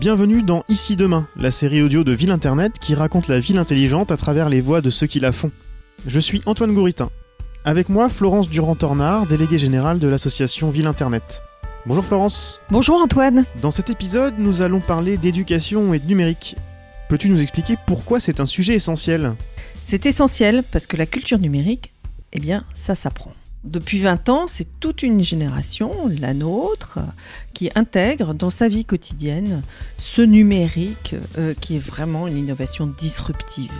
Bienvenue dans Ici Demain, la série audio de Ville Internet qui raconte la ville intelligente à travers les voix de ceux qui la font. Je suis Antoine Gouritin. Avec moi, Florence Durand-Tornard, déléguée générale de l'association Ville Internet. Bonjour Florence. Bonjour Antoine. Dans cet épisode, nous allons parler d'éducation et de numérique. Peux-tu nous expliquer pourquoi c'est un sujet essentiel? C'est essentiel parce que la culture numérique, eh bien, ça s'apprend. Depuis 20 ans, c'est toute une génération, la nôtre, qui intègre dans sa vie quotidienne ce numérique euh, qui est vraiment une innovation disruptive.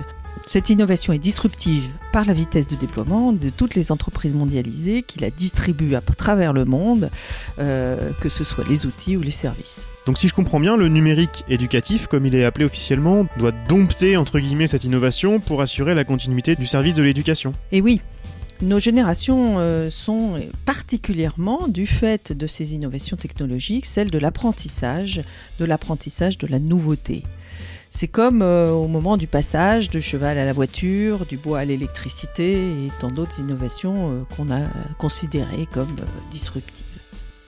Cette innovation est disruptive par la vitesse de déploiement de toutes les entreprises mondialisées qui la distribuent à travers le monde, euh, que ce soit les outils ou les services. Donc si je comprends bien, le numérique éducatif, comme il est appelé officiellement, doit dompter entre guillemets cette innovation pour assurer la continuité du service de l'éducation. Et oui, nos générations euh, sont particulièrement, du fait de ces innovations technologiques, celles de l'apprentissage, de l'apprentissage de la nouveauté. C'est comme euh, au moment du passage de cheval à la voiture, du bois à l'électricité et tant d'autres innovations euh, qu'on a considérées comme disruptives.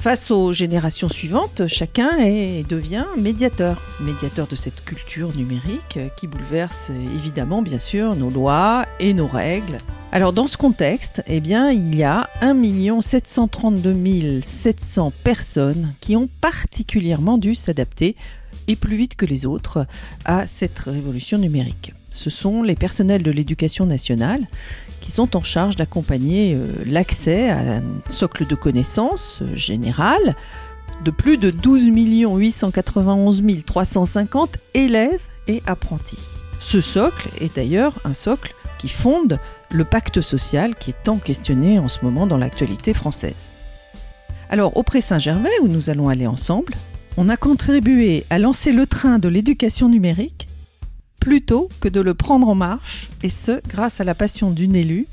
Face aux générations suivantes, chacun est, devient médiateur, médiateur de cette culture numérique qui bouleverse évidemment bien sûr nos lois et nos règles. Alors dans ce contexte, eh bien, il y a 1 732 700 personnes qui ont particulièrement dû s'adapter et plus vite que les autres à cette révolution numérique. Ce sont les personnels de l'éducation nationale qui sont en charge d'accompagner euh, l'accès à un socle de connaissances euh, général de plus de 12 891 350 élèves et apprentis. Ce socle est d'ailleurs un socle qui fonde le pacte social qui est tant questionné en ce moment dans l'actualité française. Alors, auprès Saint-Gervais, où nous allons aller ensemble, on a contribué à lancer le train de l'éducation numérique plutôt que de le prendre en marche, et ce, grâce à la passion d'une élue,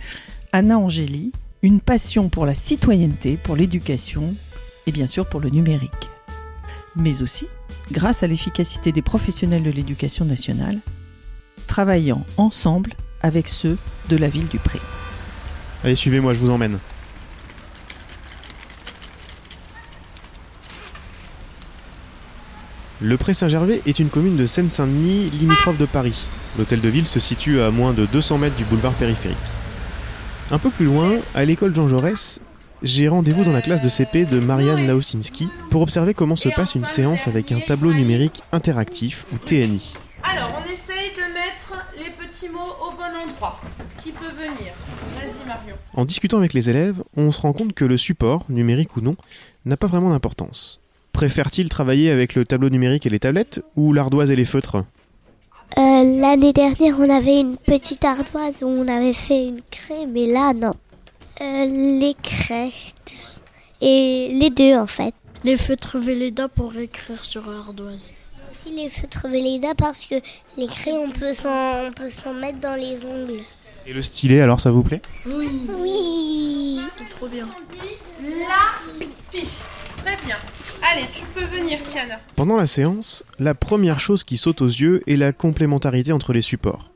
Anna Angéli, une passion pour la citoyenneté, pour l'éducation et bien sûr pour le numérique. Mais aussi grâce à l'efficacité des professionnels de l'éducation nationale, travaillant ensemble avec ceux de la ville du Pré. Allez, suivez-moi, je vous emmène. Le Pré-Saint-Gervais est une commune de Seine-Saint-Denis limitrophe de Paris. L'hôtel de ville se situe à moins de 200 mètres du boulevard périphérique. Un peu plus loin, à l'école Jean Jaurès, j'ai rendez-vous dans la classe de CP de Marianne Laosinski pour observer comment se passe une séance avec un tableau numérique interactif ou TNI. Alors, on essaye de mettre les petits mots au bon endroit. Qui peut venir Vas-y Marion. En discutant avec les élèves, on se rend compte que le support, numérique ou non, n'a pas vraiment d'importance. Préfère-t-il travailler avec le tableau numérique et les tablettes ou l'ardoise et les feutres? Euh, L'année dernière, on avait une petite ardoise où on avait fait une craie, mais là, non. Euh, les craies. Et les deux, en fait. Les feutres Velleda pour écrire sur l'ardoise. Aussi les feutres Velleda parce que les craies, on peut s'en on peut s'en mettre dans les ongles. Et le stylet, alors ça vous plaît? Oui, Oui. c'est trop bien. On dit la pie. Très bien. Allez, tu peux venir, Tiana. Pendant la séance, la première chose qui saute aux yeux est la complémentarité entre les supports.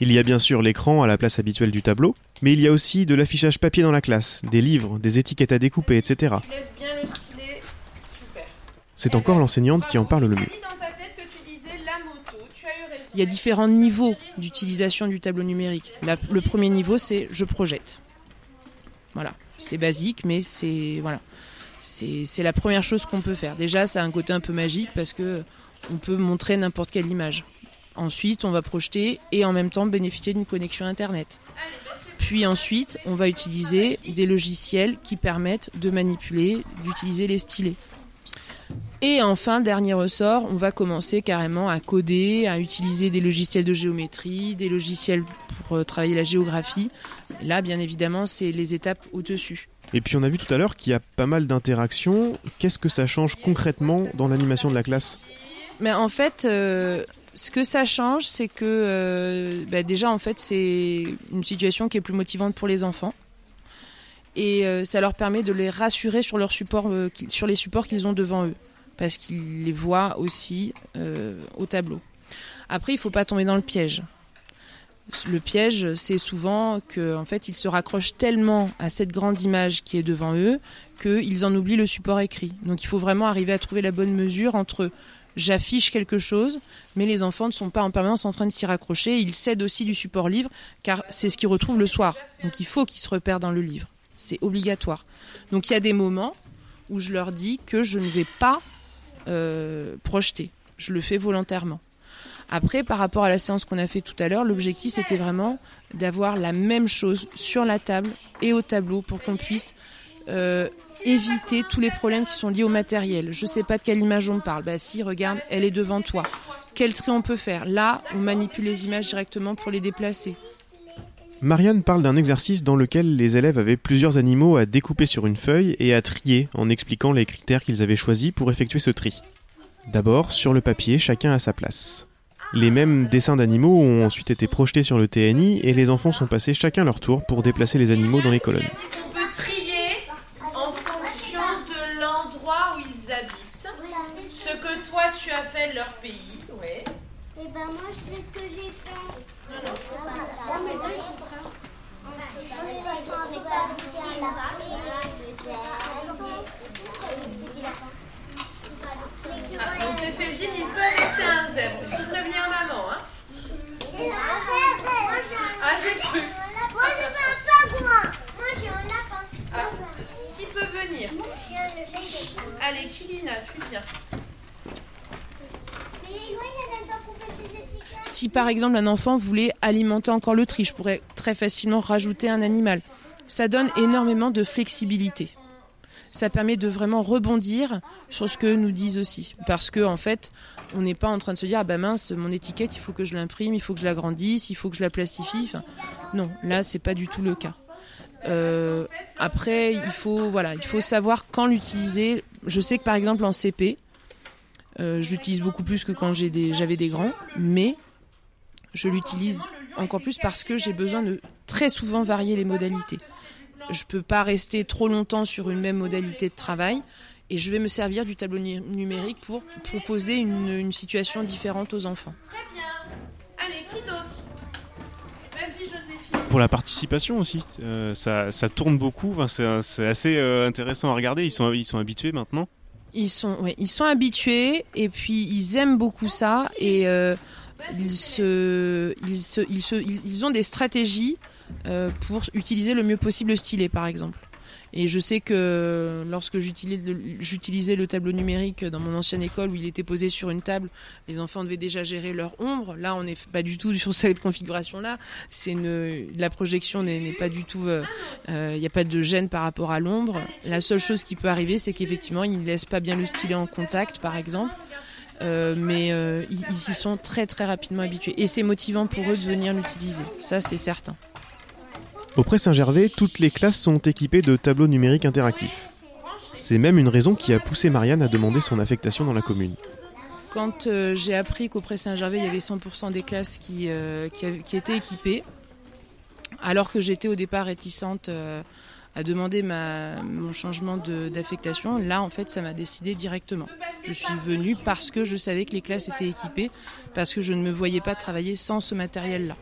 Il y a bien sûr l'écran à la place habituelle du tableau, mais il y a aussi de l'affichage papier dans la classe, des livres, des étiquettes à découper, etc. Tu laisses bien le stylet. Super. C'est encore l'enseignante qui en parle le mieux. Il y a différents niveaux d'utilisation du tableau numérique. La- le premier niveau, c'est je projette. Voilà, c'est basique, mais c'est voilà, c'est la première chose qu'on peut faire. Déjà, ça a un côté un peu magique parce que on peut montrer n'importe quelle image. Ensuite, on va projeter et en même temps bénéficier d'une connexion internet. Puis ensuite, on va utiliser des logiciels qui permettent de manipuler, d'utiliser les stylets. Et enfin, dernier ressort, on va commencer carrément à coder, à utiliser des logiciels de géométrie, des logiciels pour euh, travailler la géographie. Là, bien évidemment, c'est les étapes au-dessus. Et puis on a vu tout à l'heure qu'il y a pas mal d'interactions. Qu'est-ce que ça change concrètement dans l'animation de la classe? Mais en fait, euh, ce que ça change, c'est que euh, bah, déjà, en fait, c'est une situation qui est plus motivante pour les enfants. Et euh, ça leur permet de les rassurer sur, leur support, sur les supports qu'ils ont devant eux. Parce qu'ils les voient aussi au tableau. Après, il faut pas tomber dans le piège. Le piège, c'est souvent que, en fait, ils se raccrochent tellement à cette grande image qui est devant eux qu'ils en oublient le support écrit. Donc, il faut vraiment arriver à trouver la bonne mesure entre j'affiche quelque chose, mais les enfants ne sont pas en permanence en train de s'y raccrocher. Ils cèdent aussi du support livre, car c'est ce qu'ils retrouvent le soir. Donc il faut qu'ils se repèrent dans le livre. C'est obligatoire. Donc il y a des moments où je leur dis que je ne vais pas euh, projeter. Je le fais volontairement. Après, par rapport à la séance qu'on a fait tout à l'heure, l'objectif c'était vraiment d'avoir la même chose sur la table et au tableau pour qu'on puisse euh, éviter tous les problèmes qui sont liés au matériel. Je sais pas de quelle image on parle. Bah si, regarde, elle est devant toi. Quel trait on peut faire? Là, on manipule les images directement pour les déplacer. Marianne parle d'un exercice dans lequel les élèves avaient plusieurs animaux à découper sur une feuille et à trier en expliquant les critères qu'ils avaient choisis pour effectuer ce tri. D'abord, sur le papier, chacun à sa place. Les mêmes dessins d'animaux ont ensuite été projetés sur le TNI et les enfants sont passés chacun leur tour pour déplacer les animaux dans les colonnes. On peut trier en fonction de l'endroit où ils habitent, ce que toi tu appelles leur pays? Ouais. Et ben moi je sais ce que j'ai fait. Ah, on s'est fait dire, il peut rester un zèbre. Il faut prévenir maman. Hein. Ah, j'ai cru. Moi j'ai un pingouin. Moi j'ai un lapin. Ah, qui peut venir Allez, Kilina, tu viens. Mais moi il n'aime pas couper ses étiquettes. Si par exemple un enfant voulait alimenter encore le tri, je pourrais très facilement rajouter un animal. Ça donne énormément de flexibilité. Ça permet de vraiment rebondir sur ce que nous disent aussi. Parce que en fait, on n'est pas en train de se dire ah bah mince, mon étiquette, il faut que je l'imprime, il faut que je l'agrandisse, il faut que je la plastifie. Non, là c'est pas du tout le cas. Euh, après, il faut voilà, il faut savoir quand l'utiliser. Je sais que par exemple en CP, euh, je l'utilise beaucoup plus que quand j'avais des grands, mais je l'utilise encore plus parce que j'ai besoin de très souvent varier les modalités. Je peux pas rester trop longtemps sur une même modalité de travail et je vais me servir du tableau nu- numérique pour proposer une, une situation différente aux enfants. Très bien. Allez, qui d'autre? Vas-y, Joséphine. Pour la participation aussi, euh, ça, ça tourne beaucoup, enfin, c'est c'est assez euh, intéressant à regarder, ils sont, ils sont habitués maintenant. Ils sont, ouais, ils sont habitués et puis ils aiment beaucoup ça et euh, ils, se, ils, se, ils, se- ils- ont des stratégies euh, pour utiliser le mieux possible le stylet par exemple. Et je sais que lorsque j'utilisais le tableau numérique dans mon ancienne école où il était posé sur une table, les enfants devaient déjà gérer leur ombre. Là, on n'est pas du tout sur cette configuration-là. La projection n'est pas du tout. Il n'y a pas de gêne par rapport à l'ombre. La seule chose qui peut arriver, c'est qu'effectivement, ils ne laissent pas bien le stylet en contact, par exemple. Euh, mais euh, ils ils s'y sont très très rapidement habitués et c'est motivant pour eux de venir l'utiliser. Ça, c'est certain. Au Pré Saint-Gervais, toutes les classes sont équipées de tableaux numériques interactifs. C'est même une raison qui a poussé Marianne à demander son affectation dans la commune. Quand euh, j'ai appris qu'au Pré Saint-Gervais, il y avait 100% des classes qui, qui, étaient équipées, alors que j'étais au départ réticente à demander ma, mon changement d'affectation, là, en fait, ça m'a décidé directement. Je suis venue parce que je savais que les classes étaient équipées, parce que je ne me voyais pas travailler sans ce matériel-là.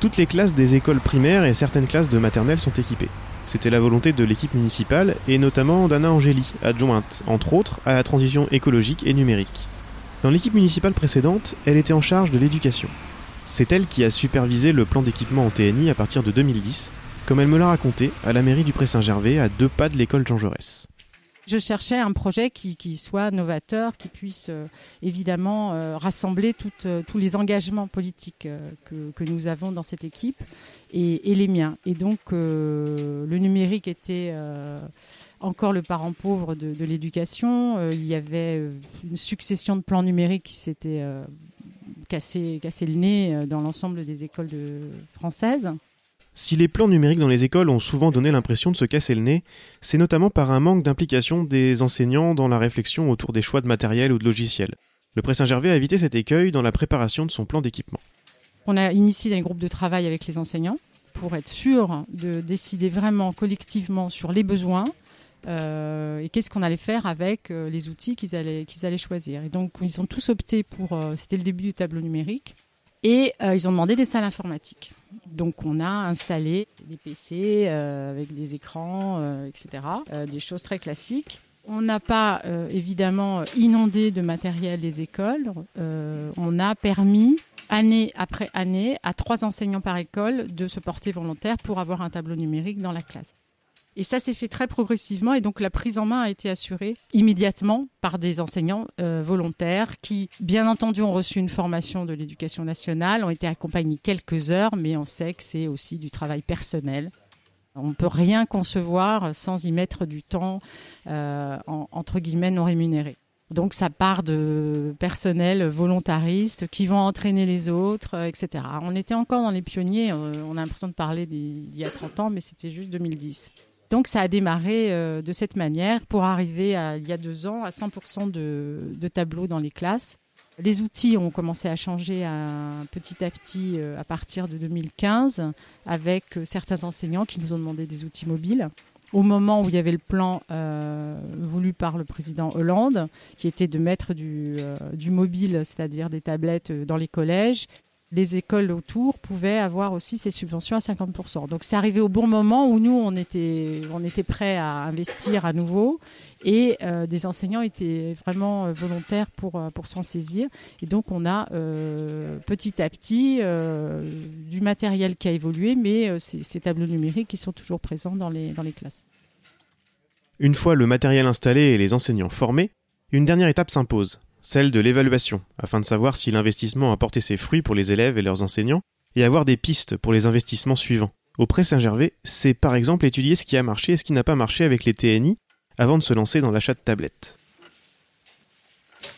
Toutes les classes des écoles primaires et certaines classes de maternelle sont équipées. C'était la volonté de l'équipe municipale et notamment d'Anna Angéli, adjointe, entre autres, à la transition écologique et numérique. Dans l'équipe municipale précédente, elle était en charge de l'éducation. C'est elle qui a supervisé le plan d'équipement en TNI à partir de 2010, comme elle me l'a raconté à la mairie du Pré-Saint-Gervais à deux pas de l'école Jean Jaurès. Je cherchais un projet qui, soit novateur, qui puisse euh, évidemment euh, rassembler euh, tous les engagements politiques que, nous avons dans cette équipe et, les miens. Et donc le numérique était encore le parent pauvre de, l'éducation. Il y avait une succession de plans numériques qui s'étaient cassé le nez euh, dans l'ensemble des écoles de, françaises. Si les plans numériques dans les écoles ont souvent donné l'impression de se casser le nez, c'est notamment par un manque d'implication des enseignants dans la réflexion autour des choix de matériel ou de logiciel. Le Pré Saint-Gervais a évité cet écueil dans la préparation de son plan d'équipement. On a initié un groupe de travail avec les enseignants pour être sûr de décider vraiment collectivement sur les besoins euh, et qu'est-ce qu'on allait faire avec euh, les outils qu'ils allaient, qu'ils allaient choisir. Et donc, ils ont tous opté pour, euh, c'était le début du tableau numérique, et ils ont demandé des salles informatiques. Donc, on a installé des PC avec des écrans, etc., des choses très classiques. On n'a pas évidemment inondé de matériel les écoles. On a permis année après année à trois enseignants par école de se porter volontaire pour avoir un tableau numérique dans la classe. Et ça s'est fait très progressivement et donc la prise en main a été assurée immédiatement par des enseignants euh, volontaires qui, bien entendu, ont reçu une formation de l'éducation nationale, ont été accompagnés quelques heures, mais on sait que c'est aussi du travail personnel. On ne peut rien concevoir sans y mettre du temps, euh, en- entre guillemets, non rémunéré. Donc ça part de personnels volontaristes qui vont entraîner les autres, euh, etc. On était encore dans les pionniers, on a l'impression de parler d'il y a 30 ans, mais c'était juste 2010. Donc ça a démarré euh, de cette manière pour arriver à, il y a deux ans à 100% de, tableaux dans les classes. Les outils ont commencé à changer petit à petit euh, à partir de 2015 avec euh, certains enseignants qui nous ont demandé des outils mobiles. Au moment où il y avait le plan voulu par le président Hollande, qui était de mettre du, mobile, c'est-à-dire des tablettes dans les collèges, les écoles autour pouvaient avoir aussi ces subventions à 50%. Donc c'est arrivé au bon moment où nous, on était, on était prêts à investir à nouveau et euh, des enseignants étaient vraiment euh, volontaires pour, euh, pour s'en saisir. Et donc on a petit à petit du matériel qui a évolué, mais ces, ces tableaux numériques qui sont toujours présents dans les, dans les classes. Une fois le matériel installé et les enseignants formés, une dernière étape s'impose, celle de l'évaluation, afin de savoir si l'investissement a porté ses fruits pour les élèves et leurs enseignants, et avoir des pistes pour les investissements suivants. Auprès Saint-Gervais, c'est par exemple étudier ce qui a marché et ce qui n'a pas marché avec les TNI avant de se lancer dans l'achat de tablettes.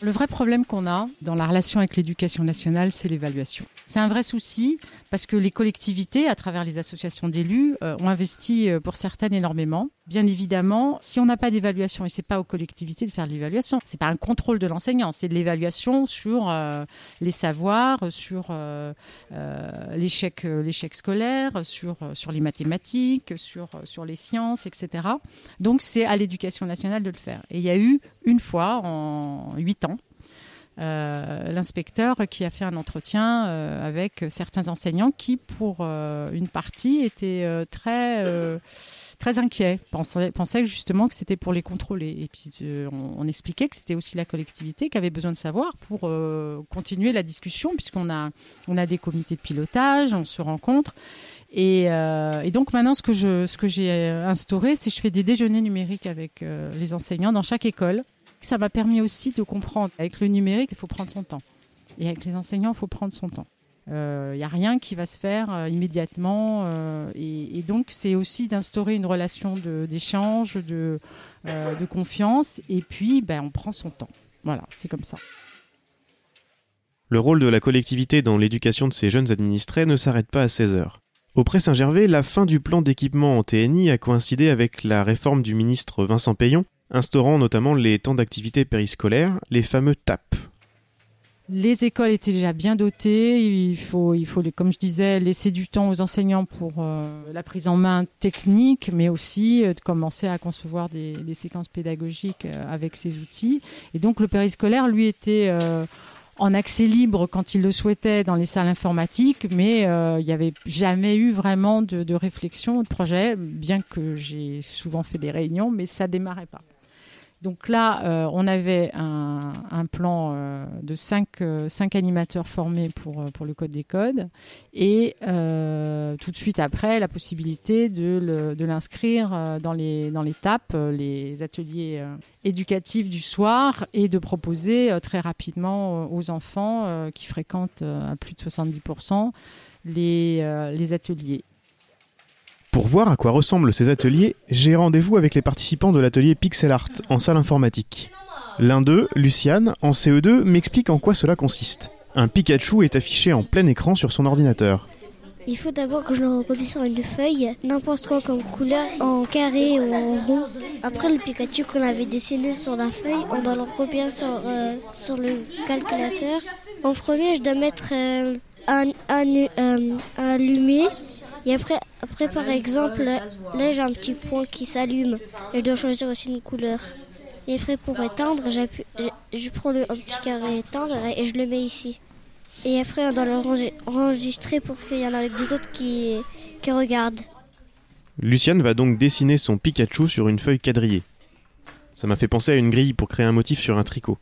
Le vrai problème qu'on a dans la relation avec l'éducation nationale, c'est l'évaluation. C'est un vrai souci parce que les collectivités, à travers les associations d'élus, euh, ont investi euh, pour certaines énormément. Bien évidemment, si on n'a pas d'évaluation, et c'est pas aux collectivités de faire l'évaluation, c'est pas un contrôle de l'enseignant, c'est de l'évaluation sur euh, les savoirs, sur euh, euh, l'échec, l'échec scolaire, sur sur les mathématiques, sur sur les sciences, etc. Donc c'est à l'éducation nationale de le faire. Et il y a eu une fois en huit ans euh, l'inspecteur qui a fait un entretien euh, avec certains enseignants qui, pour euh, une partie, étaient très très inquiets, pensaient, justement que c'était pour les contrôler. Et puis on, expliquait que c'était aussi la collectivité qui avait besoin de savoir pour continuer la discussion, puisqu'on a on a des comités de pilotage, on se rencontre. Et, et donc maintenant, ce que je, ce que j'ai instauré, c'est que je fais des déjeuners numériques avec les enseignants dans chaque école. Ça m'a permis aussi de comprendre. Avec le numérique, il faut prendre son temps. Et avec les enseignants, il faut prendre son temps. Il n'y a rien qui va se faire euh, immédiatement. euh, et, donc, c'est aussi d'instaurer une relation d'échange, de, euh, de confiance. Et puis, ben, on prend son temps. Voilà, c'est comme ça. Le rôle de la collectivité dans l'éducation de ses jeunes administrés ne s'arrête pas à 16 heures. Auprès Saint-Gervais, la fin du plan d'équipement en TNI a coïncidé avec la réforme du ministre Vincent Payon, instaurant notamment les temps d'activité périscolaire, les fameux TAP. Les écoles étaient déjà bien dotées. Il faut, comme je disais, laisser du temps aux enseignants pour euh, la prise en main technique, mais aussi euh, de commencer à concevoir des, séquences pédagogiques euh, avec ces outils. Et donc le périscolaire, lui, était en accès libre quand il le souhaitait dans les salles informatiques, mais il n'y avait jamais eu vraiment de, de réflexion, de projet, bien que j'ai souvent fait des réunions, mais ça démarrait pas. Donc là, euh, on avait un, plan euh, de cinq, euh, cinq animateurs formés pour, le code des codes et tout de suite après, la possibilité de, l'inscrire dans les, dans les les ateliers éducatifs du soir et de proposer très rapidement aux enfants qui fréquentent à plus de 70% les, euh, les ateliers. Voir à quoi ressemblent ces ateliers, j'ai rendez-vous avec les participants de l'atelier Pixel Art en salle informatique. L'un d'eux, Luciane, en CE2, m'explique en quoi cela consiste. Un Pikachu est affiché en plein écran sur son ordinateur. Il faut d'abord que je le reproduise sur une feuille, n'importe quoi comme couleur, en carré ou en rond. Après, le Pikachu qu'on avait dessiné sur la feuille, on doit le recopier sur, euh, sur le calculateur. En premier, je dois mettre euh, un, un, euh, un. Et après, après, par exemple, là, j'ai un petit point qui s'allume. Et je dois choisir aussi une couleur. Et après, pour éteindre, j'appuie- je, prends le un petit carré éteindre et je le mets ici. Et après, on doit le enregistrer pour qu'il y en ait des autres qui, qui regardent. Luciane va donc dessiner son Pikachu sur une feuille quadrillée. Ça m'a fait penser à une grille pour créer un motif sur un tricot.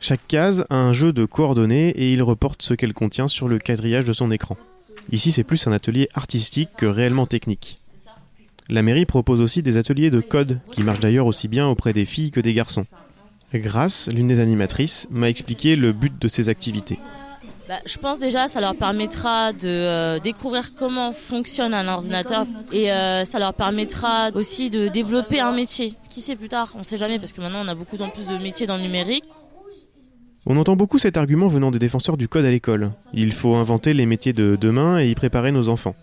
Chaque case a un jeu de coordonnées et il reporte ce qu'elle contient sur le quadrillage de son écran. Ici, c'est plus un atelier artistique que réellement technique. La mairie propose aussi des ateliers de code, qui marchent d'ailleurs aussi bien auprès des filles que des garçons. Grâce, l'une des animatrices m'a expliqué le but de ces activités. Bah, je pense déjà ça leur permettra de euh, découvrir comment fonctionne un ordinateur et euh, ça leur permettra aussi de développer un métier. Qui sait plus tard On ne sait jamais parce que maintenant on a beaucoup en plus de métiers dans le numérique. On entend beaucoup cet argument venant des défenseurs du code à l'école. Il faut inventer les métiers de demain et y préparer nos enfants.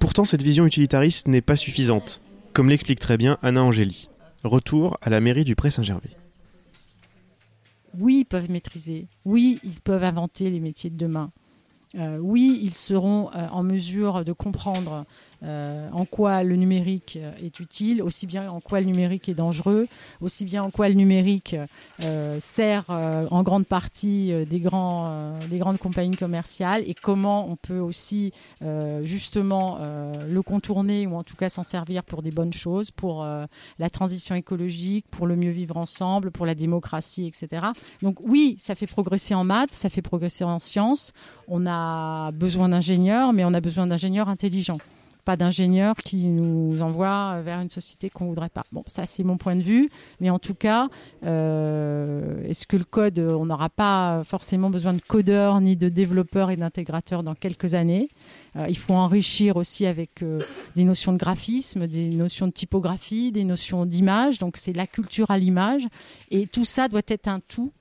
Pourtant, cette vision utilitariste n'est pas suffisante, comme l'explique très bien Anna Angéli. Retour à la mairie du Pré-Saint-Gervais. Oui, ils peuvent maîtriser. Oui, ils peuvent inventer les métiers de demain. Euh, oui, ils seront euh, en mesure de comprendre euh, en quoi le numérique euh, est utile, aussi bien en quoi le numérique est dangereux, aussi bien en quoi le numérique euh, sert en grande partie des, grandes compagnies commerciales et comment on peut aussi justement le contourner ou en tout cas s'en servir pour des bonnes choses, pour la transition écologique, pour le mieux vivre ensemble, pour la démocratie, etc. Donc oui, ça fait progresser en maths, ça fait progresser en sciences. On a besoin d'ingénieurs, mais on a besoin d'ingénieurs intelligents pas d'ingénieurs qui nous envoient vers une société qu'on voudrait pas. Bon, ça c'est mon point de vue, mais en tout cas, euh, est-ce que le code, on n'aura pas forcément besoin de codeurs ni de développeurs et d'intégrateurs dans quelques années? Euh, Il faut enrichir aussi avec euh, des notions de graphisme, des notions de typographie, des notions d'image. Donc c'est la culture à l'image, et tout ça doit être un tout.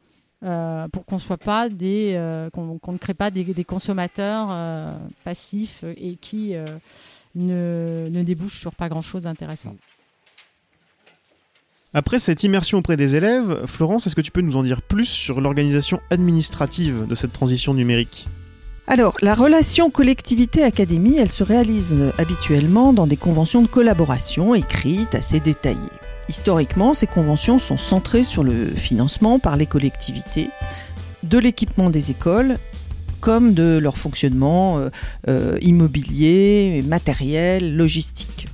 euh, pour qu'on soit pas des euh, qu'on ne crée pas des, consommateurs euh, passifs et qui euh, ne, ne débouchent sur pas grand chose d'intéressant. Après cette immersion auprès des élèves, Florence, est-ce que tu peux nous en dire plus sur l'organisation administrative de cette transition numérique? Alors, la relation collectivité-académie, elle se réalise euh, habituellement dans des conventions de collaboration écrites, assez détaillées. Historiquement, ces conventions sont centrées sur le financement par les collectivités de l'équipement des écoles comme de leur fonctionnement euh, euh, immobilier, matériel, logistique.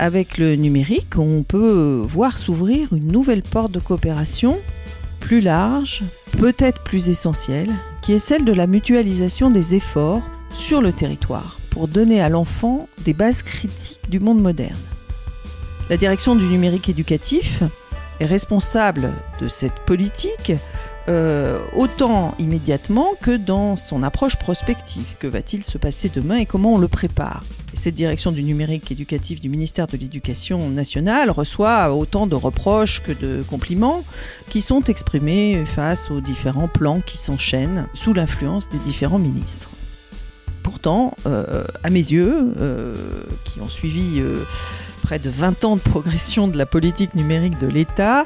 Avec le numérique, on peut voir s'ouvrir une nouvelle porte de coopération plus large, peut-être plus essentielle, qui est celle de la mutualisation des efforts sur le territoire pour donner à l'enfant des bases critiques du monde moderne. La direction du numérique éducatif est responsable de cette politique euh, autant immédiatement que dans son approche prospective. Que va-t-il se passer demain et comment on le prépare? Et Cette direction du numérique éducatif du ministère de l'Éducation nationale reçoit autant de reproches que de compliments qui sont exprimés face aux différents plans qui s'enchaînent sous l'influence des différents ministres. Pourtant, euh, à mes yeux, euh, qui ont suivi près de 20 ans de progression de la politique numérique de l'État,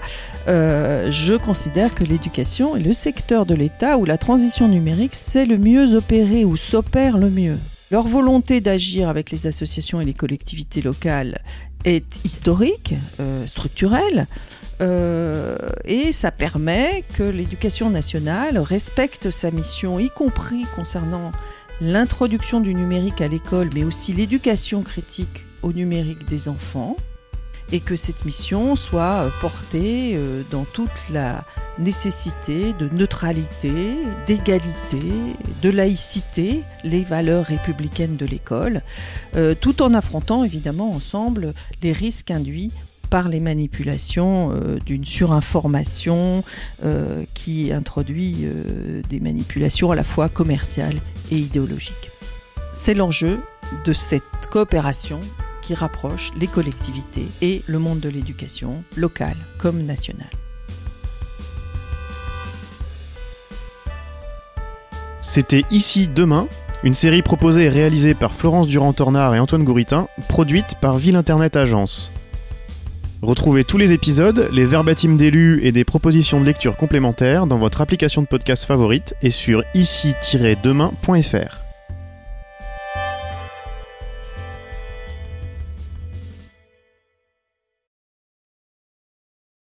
euh, je considère que l'éducation est le secteur de l'État où la transition numérique sait le mieux opérer ou s'opère le mieux. Leur volonté d'agir avec les associations et les collectivités locales est historique, euh, structurelle, euh, et ça permet que l'éducation nationale respecte sa mission, y compris concernant l'introduction du numérique à l'école, mais aussi l'éducation critique au numérique des enfants et que cette mission soit euh, portée euh, dans toute la nécessité de neutralité, d'égalité, de laïcité, les valeurs républicaines de l'école, euh, tout en affrontant évidemment ensemble les risques induits par les manipulations d'une surinformation qui introduit des manipulations à la fois commerciales et idéologiques. C'est l'enjeu de cette coopération qui rapproche les collectivités et le monde de l'éducation, locale comme nationale. C'était Ici Demain, une série proposée et réalisée par Florence Durand-Tornard et Antoine Gouritin, produite par Ville Internet Agence. Retrouvez tous les épisodes, les verbatims d'élus et des propositions de lecture complémentaires dans votre application de podcast favorite et sur ici-demain.fr.